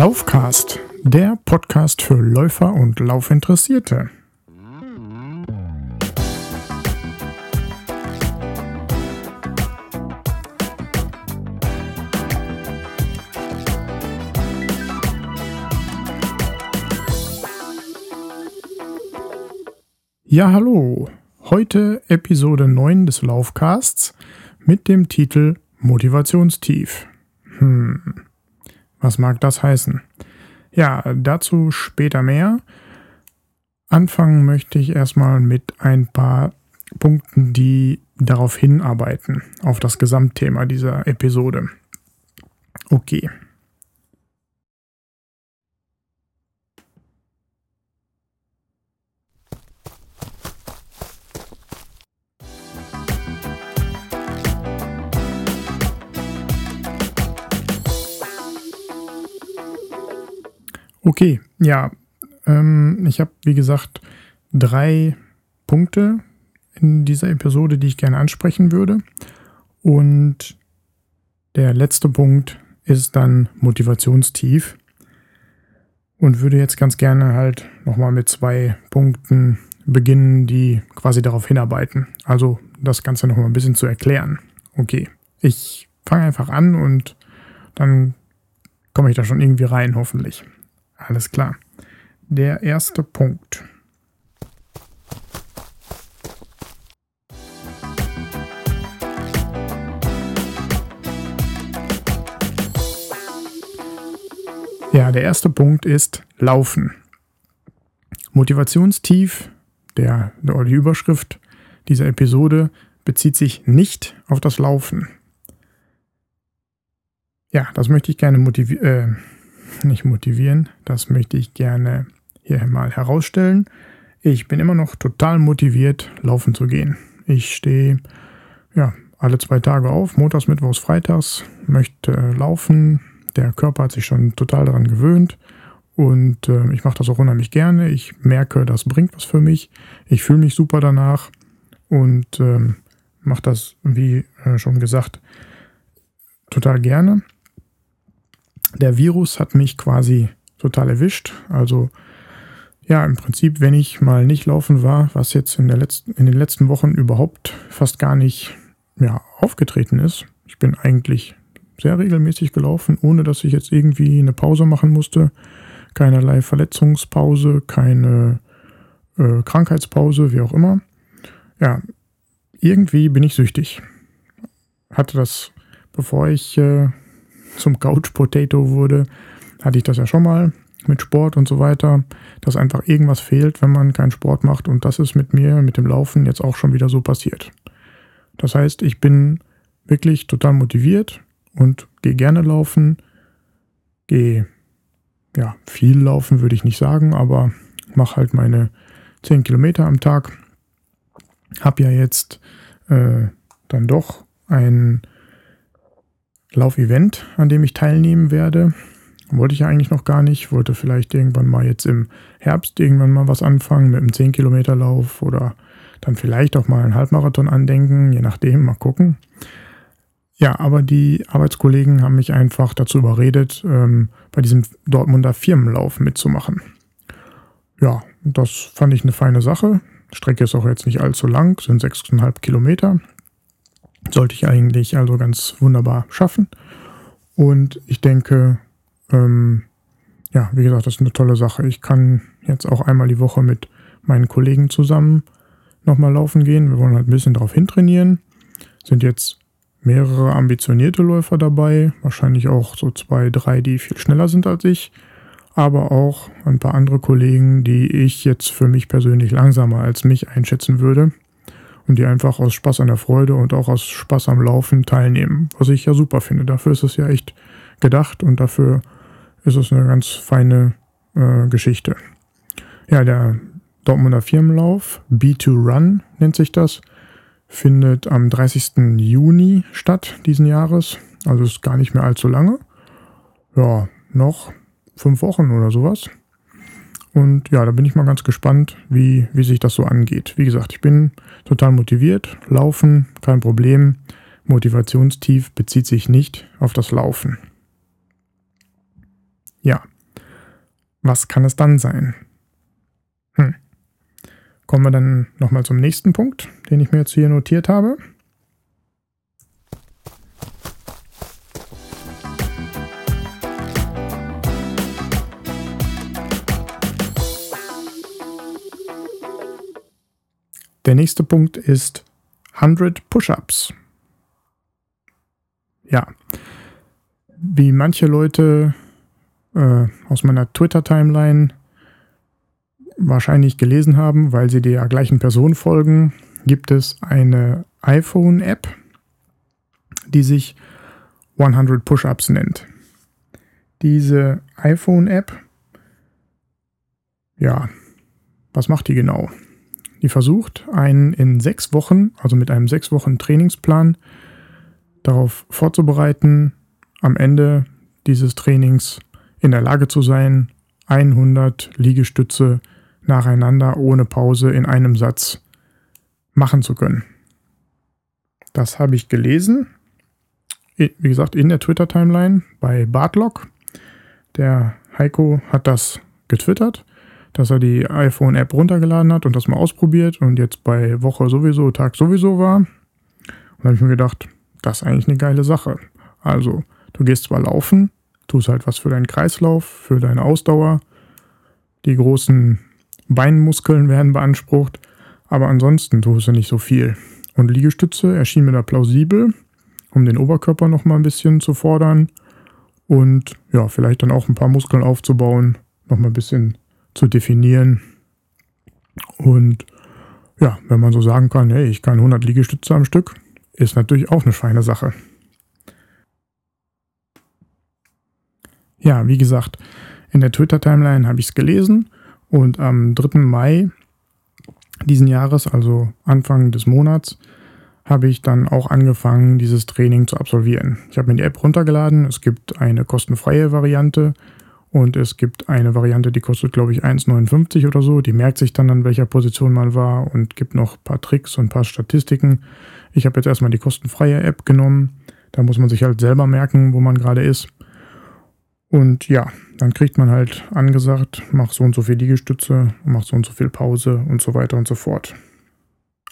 Laufcast, der Podcast für Läufer und Laufinteressierte. Ja, hallo. Heute Episode 9 des Laufcasts mit dem Titel Motivationstief. Hm, was mag das heißen? Ja, dazu später mehr. Anfangen möchte ich erstmal mit ein paar Punkten, die darauf hinarbeiten, auf das Gesamtthema dieser Episode. Okay. Okay, ja. Ähm, ich habe, wie gesagt, drei Punkte in dieser Episode, die ich gerne ansprechen würde. Und der letzte Punkt ist dann Motivationstief. Und würde jetzt ganz gerne halt nochmal mit zwei Punkten beginnen, die quasi darauf hinarbeiten. Also das Ganze nochmal ein bisschen zu erklären. Okay, ich fange einfach an und dann komme ich da schon irgendwie rein, hoffentlich. Alles klar. Der erste Punkt. Ja, der erste Punkt ist Laufen. Motivationstief, der, die Überschrift dieser Episode bezieht sich nicht auf das Laufen. Ja, das möchte ich gerne motivieren. Äh, nicht motivieren. Das möchte ich gerne hier mal herausstellen. Ich bin immer noch total motiviert, laufen zu gehen. Ich stehe ja alle zwei Tage auf, montags, mittwochs, freitags, möchte laufen. Der Körper hat sich schon total daran gewöhnt und äh, ich mache das auch unheimlich gerne. Ich merke, das bringt was für mich. Ich fühle mich super danach und äh, mache das, wie äh, schon gesagt, total gerne der Virus hat mich quasi total erwischt. Also ja, im Prinzip, wenn ich mal nicht laufen war, was jetzt in, der letzten, in den letzten Wochen überhaupt fast gar nicht ja, aufgetreten ist. Ich bin eigentlich sehr regelmäßig gelaufen, ohne dass ich jetzt irgendwie eine Pause machen musste. Keinerlei Verletzungspause, keine äh, Krankheitspause, wie auch immer. Ja, irgendwie bin ich süchtig. Hatte das, bevor ich äh, zum Couch Potato wurde, hatte ich das ja schon mal mit Sport und so weiter, dass einfach irgendwas fehlt, wenn man keinen Sport macht. Und das ist mit mir, mit dem Laufen jetzt auch schon wieder so passiert. Das heißt, ich bin wirklich total motiviert und gehe gerne laufen, gehe ja viel laufen würde ich nicht sagen, aber mache halt meine 10 Kilometer am Tag. Hab ja jetzt äh, dann doch ein Laufevent, an dem ich teilnehmen werde. Wollte ich ja eigentlich noch gar nicht. Wollte vielleicht irgendwann mal jetzt im Herbst irgendwann mal was anfangen mit einem 10 Kilometer Lauf oder dann vielleicht auch mal einen Halbmarathon andenken, je nachdem, mal gucken. Ja, aber die Arbeitskollegen haben mich einfach dazu überredet, ähm, bei diesem Dortmunder Firmenlauf mitzumachen. Ja, das fand ich eine feine Sache. Strecke ist auch jetzt nicht allzu lang, sind 6,5 Kilometer. Sollte ich eigentlich also ganz wunderbar schaffen. Und ich denke, ähm, ja, wie gesagt, das ist eine tolle Sache. Ich kann jetzt auch einmal die Woche mit meinen Kollegen zusammen nochmal laufen gehen. Wir wollen halt ein bisschen darauf hintrainieren. Sind jetzt mehrere ambitionierte Läufer dabei. Wahrscheinlich auch so zwei, drei, die viel schneller sind als ich. Aber auch ein paar andere Kollegen, die ich jetzt für mich persönlich langsamer als mich einschätzen würde und die einfach aus Spaß an der Freude und auch aus Spaß am Laufen teilnehmen. Was ich ja super finde. Dafür ist es ja echt gedacht und dafür ist es eine ganz feine äh, Geschichte. Ja, der Dortmunder Firmenlauf, B2Run nennt sich das, findet am 30. Juni statt diesen Jahres. Also ist gar nicht mehr allzu lange. Ja, noch fünf Wochen oder sowas. Und ja, da bin ich mal ganz gespannt, wie, wie sich das so angeht. Wie gesagt, ich bin total motiviert. Laufen, kein Problem. Motivationstief bezieht sich nicht auf das Laufen. Ja, was kann es dann sein? Hm. Kommen wir dann nochmal zum nächsten Punkt, den ich mir jetzt hier notiert habe. Der nächste Punkt ist 100 Push-ups. Ja, wie manche Leute äh, aus meiner Twitter-Timeline wahrscheinlich gelesen haben, weil sie der gleichen Person folgen, gibt es eine iPhone-App, die sich 100 Push-ups nennt. Diese iPhone-App, ja, was macht die genau? Die versucht, einen in sechs Wochen, also mit einem sechs Wochen Trainingsplan, darauf vorzubereiten, am Ende dieses Trainings in der Lage zu sein, 100 Liegestütze nacheinander ohne Pause in einem Satz machen zu können. Das habe ich gelesen, wie gesagt, in der Twitter-Timeline bei Bartlock. Der Heiko hat das getwittert dass er die iPhone-App runtergeladen hat und das mal ausprobiert und jetzt bei Woche sowieso, Tag sowieso war. Und da habe ich mir gedacht, das ist eigentlich eine geile Sache. Also, du gehst zwar laufen, tust halt was für deinen Kreislauf, für deine Ausdauer, die großen Beinmuskeln werden beansprucht, aber ansonsten tust du nicht so viel. Und Liegestütze erschien mir da plausibel, um den Oberkörper nochmal ein bisschen zu fordern und ja, vielleicht dann auch ein paar Muskeln aufzubauen, nochmal ein bisschen zu definieren. Und ja, wenn man so sagen kann, hey, ich kann 100 Liegestütze am Stück, ist natürlich auch eine feine Sache. Ja, wie gesagt, in der Twitter-Timeline habe ich es gelesen und am 3. Mai diesen Jahres, also Anfang des Monats, habe ich dann auch angefangen, dieses Training zu absolvieren. Ich habe mir die App runtergeladen. Es gibt eine kostenfreie Variante, und es gibt eine Variante, die kostet, glaube ich, 1,59 oder so. Die merkt sich dann, an welcher Position man war und gibt noch ein paar Tricks und ein paar Statistiken. Ich habe jetzt erstmal die kostenfreie App genommen. Da muss man sich halt selber merken, wo man gerade ist. Und ja, dann kriegt man halt angesagt, mach so und so viel Liegestütze, mach so und so viel Pause und so weiter und so fort.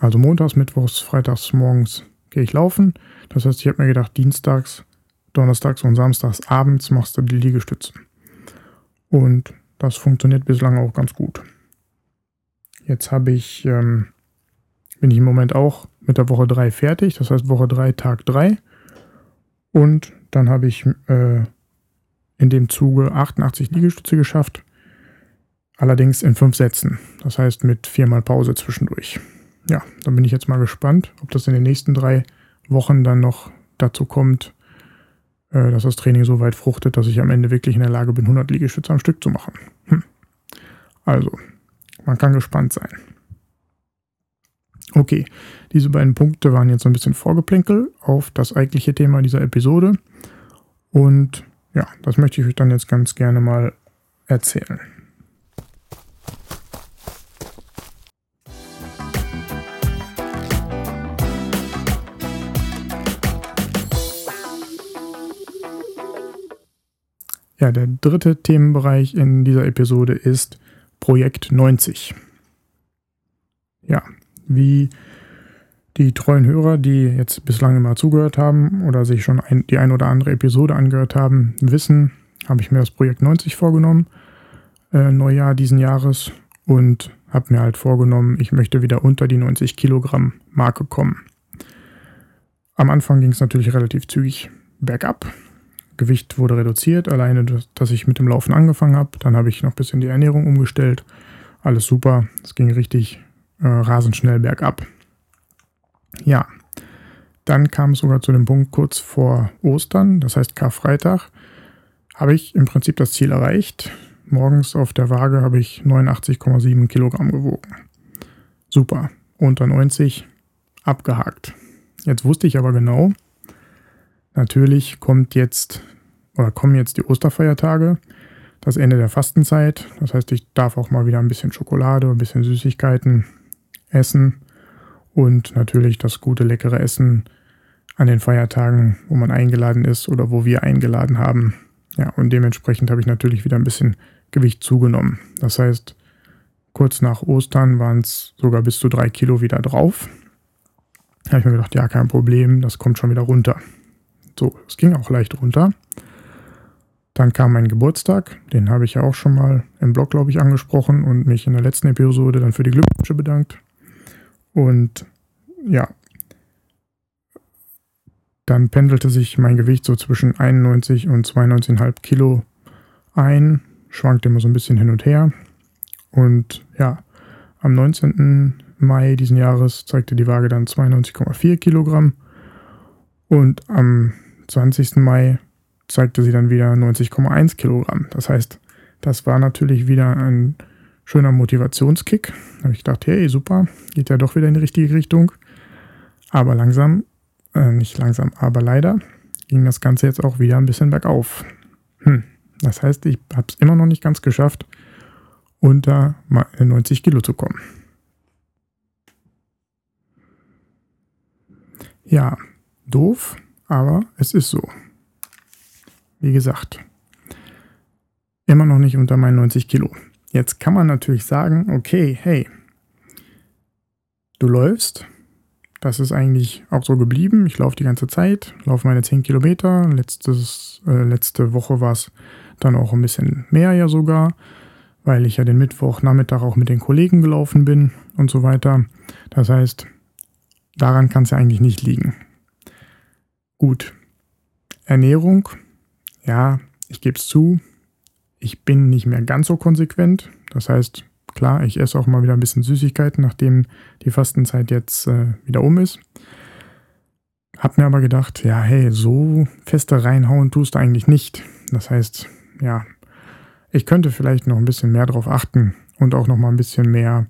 Also montags, mittwochs, freitags, morgens gehe ich laufen. Das heißt, ich habe mir gedacht, dienstags, donnerstags und samstags abends machst du die Liegestütze. Und das funktioniert bislang auch ganz gut. Jetzt habe ich, ähm, bin ich im Moment auch mit der Woche 3 fertig, das heißt Woche 3, Tag 3. Und dann habe ich äh, in dem Zuge 88 Liegestütze geschafft. Allerdings in fünf Sätzen. Das heißt mit viermal Pause zwischendurch. Ja, dann bin ich jetzt mal gespannt, ob das in den nächsten drei Wochen dann noch dazu kommt, äh, dass das Training so weit fruchtet, dass ich am Ende wirklich in der Lage bin, 100 Liegestütze am Stück zu machen. Hm. Also, man kann gespannt sein. Okay, diese beiden Punkte waren jetzt so ein bisschen Vorgeplänkel auf das eigentliche Thema dieser Episode. Und ja, das möchte ich euch dann jetzt ganz gerne mal erzählen. Ja, der dritte Themenbereich in dieser Episode ist Projekt 90. Ja, wie die treuen Hörer, die jetzt bislang immer zugehört haben oder sich schon ein, die ein oder andere Episode angehört haben, wissen, habe ich mir das Projekt 90 vorgenommen, äh, Neujahr diesen Jahres und habe mir halt vorgenommen, ich möchte wieder unter die 90 Kilogramm Marke kommen. Am Anfang ging es natürlich relativ zügig bergab. Gewicht wurde reduziert, alleine, dass ich mit dem Laufen angefangen habe. Dann habe ich noch ein bisschen die Ernährung umgestellt. Alles super. Es ging richtig äh, rasend schnell bergab. Ja, dann kam es sogar zu dem Punkt kurz vor Ostern, das heißt Karfreitag, habe ich im Prinzip das Ziel erreicht. Morgens auf der Waage habe ich 89,7 Kilogramm gewogen. Super. Unter 90 abgehakt. Jetzt wusste ich aber genau, Natürlich kommt jetzt oder kommen jetzt die Osterfeiertage, das Ende der Fastenzeit. Das heißt, ich darf auch mal wieder ein bisschen Schokolade, ein bisschen Süßigkeiten essen und natürlich das gute, leckere Essen an den Feiertagen, wo man eingeladen ist oder wo wir eingeladen haben. Ja, und dementsprechend habe ich natürlich wieder ein bisschen Gewicht zugenommen. Das heißt, kurz nach Ostern waren es sogar bis zu drei Kilo wieder drauf. Da habe ich mir gedacht, ja, kein Problem, das kommt schon wieder runter. So, es ging auch leicht runter. Dann kam mein Geburtstag, den habe ich ja auch schon mal im Blog, glaube ich, angesprochen und mich in der letzten Episode dann für die Glückwünsche bedankt. Und ja, dann pendelte sich mein Gewicht so zwischen 91 und 92,5 Kilo ein, schwankte immer so ein bisschen hin und her. Und ja, am 19. Mai diesen Jahres zeigte die Waage dann 92,4 Kilogramm. Und am 20. Mai zeigte sie dann wieder 90,1 Kilogramm. Das heißt, das war natürlich wieder ein schöner Motivationskick. Da habe ich gedacht, hey, super, geht ja doch wieder in die richtige Richtung. Aber langsam, äh, nicht langsam, aber leider ging das Ganze jetzt auch wieder ein bisschen bergauf. Hm. Das heißt, ich habe es immer noch nicht ganz geschafft, unter 90 Kilo zu kommen. Ja, doof, aber es ist so. Wie gesagt, immer noch nicht unter meinen 90 Kilo. Jetzt kann man natürlich sagen, okay, hey, du läufst. Das ist eigentlich auch so geblieben. Ich laufe die ganze Zeit, laufe meine 10 Kilometer. Letztes, äh, letzte Woche war es dann auch ein bisschen mehr ja sogar, weil ich ja den Mittwochnachmittag auch mit den Kollegen gelaufen bin und so weiter. Das heißt, daran kann es ja eigentlich nicht liegen. Gut. Ernährung ja, ich gebe es zu, ich bin nicht mehr ganz so konsequent. Das heißt, klar, ich esse auch mal wieder ein bisschen Süßigkeiten, nachdem die Fastenzeit jetzt äh, wieder um ist. Hab mir aber gedacht, ja, hey, so feste reinhauen tust du eigentlich nicht. Das heißt, ja, ich könnte vielleicht noch ein bisschen mehr darauf achten und auch noch mal ein bisschen mehr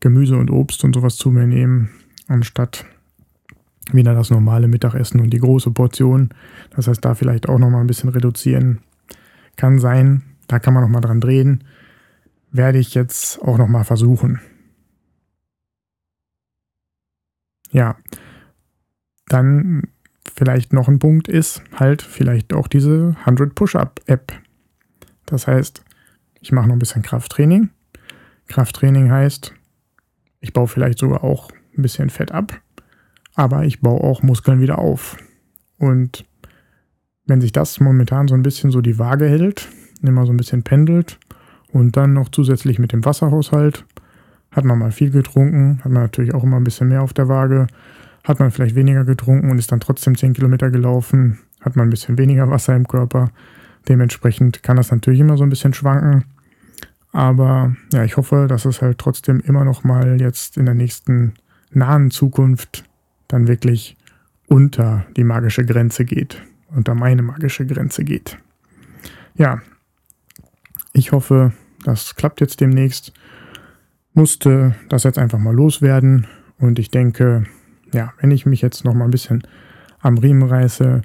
Gemüse und Obst und sowas zu mir nehmen, anstatt wieder das normale Mittagessen und die große Portion. Das heißt, da vielleicht auch nochmal ein bisschen reduzieren. Kann sein, da kann man nochmal dran drehen. Werde ich jetzt auch nochmal versuchen. Ja, dann vielleicht noch ein Punkt ist halt vielleicht auch diese 100 Push-Up App. Das heißt, ich mache noch ein bisschen Krafttraining. Krafttraining heißt, ich baue vielleicht sogar auch ein bisschen Fett ab aber ich baue auch Muskeln wieder auf. Und wenn sich das momentan so ein bisschen so die Waage hält, immer so ein bisschen pendelt und dann noch zusätzlich mit dem Wasserhaushalt, hat man mal viel getrunken, hat man natürlich auch immer ein bisschen mehr auf der Waage, hat man vielleicht weniger getrunken und ist dann trotzdem 10 Kilometer gelaufen, hat man ein bisschen weniger Wasser im Körper. Dementsprechend kann das natürlich immer so ein bisschen schwanken. Aber ja, ich hoffe, dass es halt trotzdem immer noch mal jetzt in der nächsten nahen Zukunft dann wirklich unter die magische Grenze geht, unter meine magische Grenze geht. Ja, ich hoffe, das klappt jetzt demnächst. Musste das jetzt einfach mal loswerden und ich denke, ja, wenn ich mich jetzt noch mal ein bisschen am Riemen reiße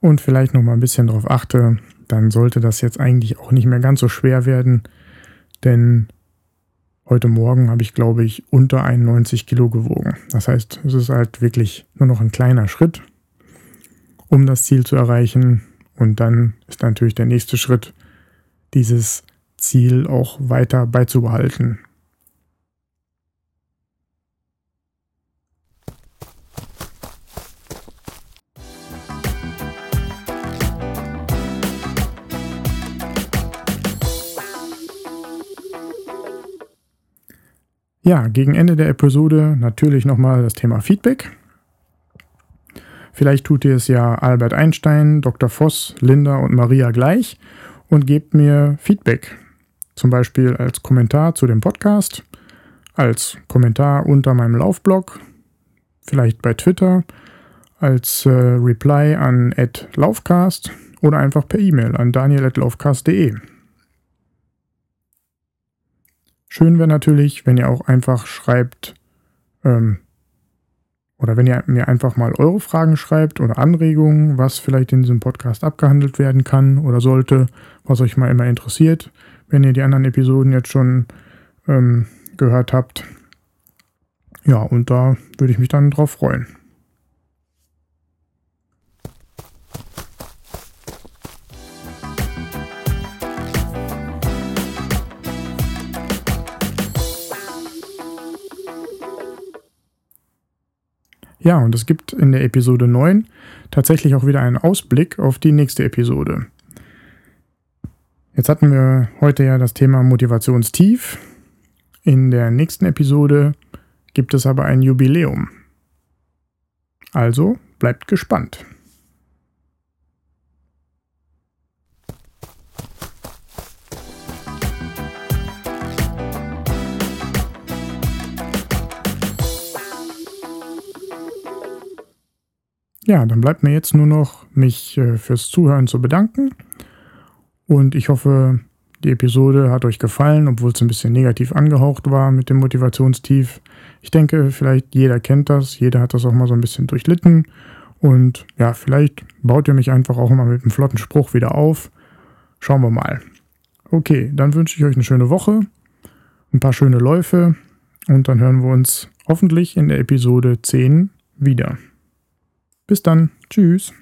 und vielleicht noch mal ein bisschen darauf achte, dann sollte das jetzt eigentlich auch nicht mehr ganz so schwer werden, denn Heute Morgen habe ich, glaube ich, unter 91 Kilo gewogen. Das heißt, es ist halt wirklich nur noch ein kleiner Schritt, um das Ziel zu erreichen. Und dann ist natürlich der nächste Schritt, dieses Ziel auch weiter beizubehalten. Ja, gegen Ende der Episode natürlich nochmal das Thema Feedback. Vielleicht tut ihr es ja Albert Einstein, Dr. Voss, Linda und Maria gleich und gebt mir Feedback. Zum Beispiel als Kommentar zu dem Podcast, als Kommentar unter meinem Laufblog, vielleicht bei Twitter, als äh, Reply an Laufcast oder einfach per E-Mail an daniel.laufcast.de. Schön wäre natürlich, wenn ihr auch einfach schreibt, ähm, oder wenn ihr mir einfach mal eure Fragen schreibt oder Anregungen, was vielleicht in diesem Podcast abgehandelt werden kann oder sollte, was euch mal immer interessiert, wenn ihr die anderen Episoden jetzt schon ähm, gehört habt. Ja, und da würde ich mich dann drauf freuen. Ja, und es gibt in der Episode 9 tatsächlich auch wieder einen Ausblick auf die nächste Episode. Jetzt hatten wir heute ja das Thema Motivationstief. In der nächsten Episode gibt es aber ein Jubiläum. Also bleibt gespannt. Ja, dann bleibt mir jetzt nur noch, mich äh, fürs Zuhören zu bedanken. Und ich hoffe, die Episode hat euch gefallen, obwohl es ein bisschen negativ angehaucht war mit dem Motivationstief. Ich denke, vielleicht jeder kennt das, jeder hat das auch mal so ein bisschen durchlitten. Und ja, vielleicht baut ihr mich einfach auch mal mit einem flotten Spruch wieder auf. Schauen wir mal. Okay, dann wünsche ich euch eine schöne Woche, ein paar schöne Läufe und dann hören wir uns hoffentlich in der Episode 10 wieder. Bis dann. Tschüss.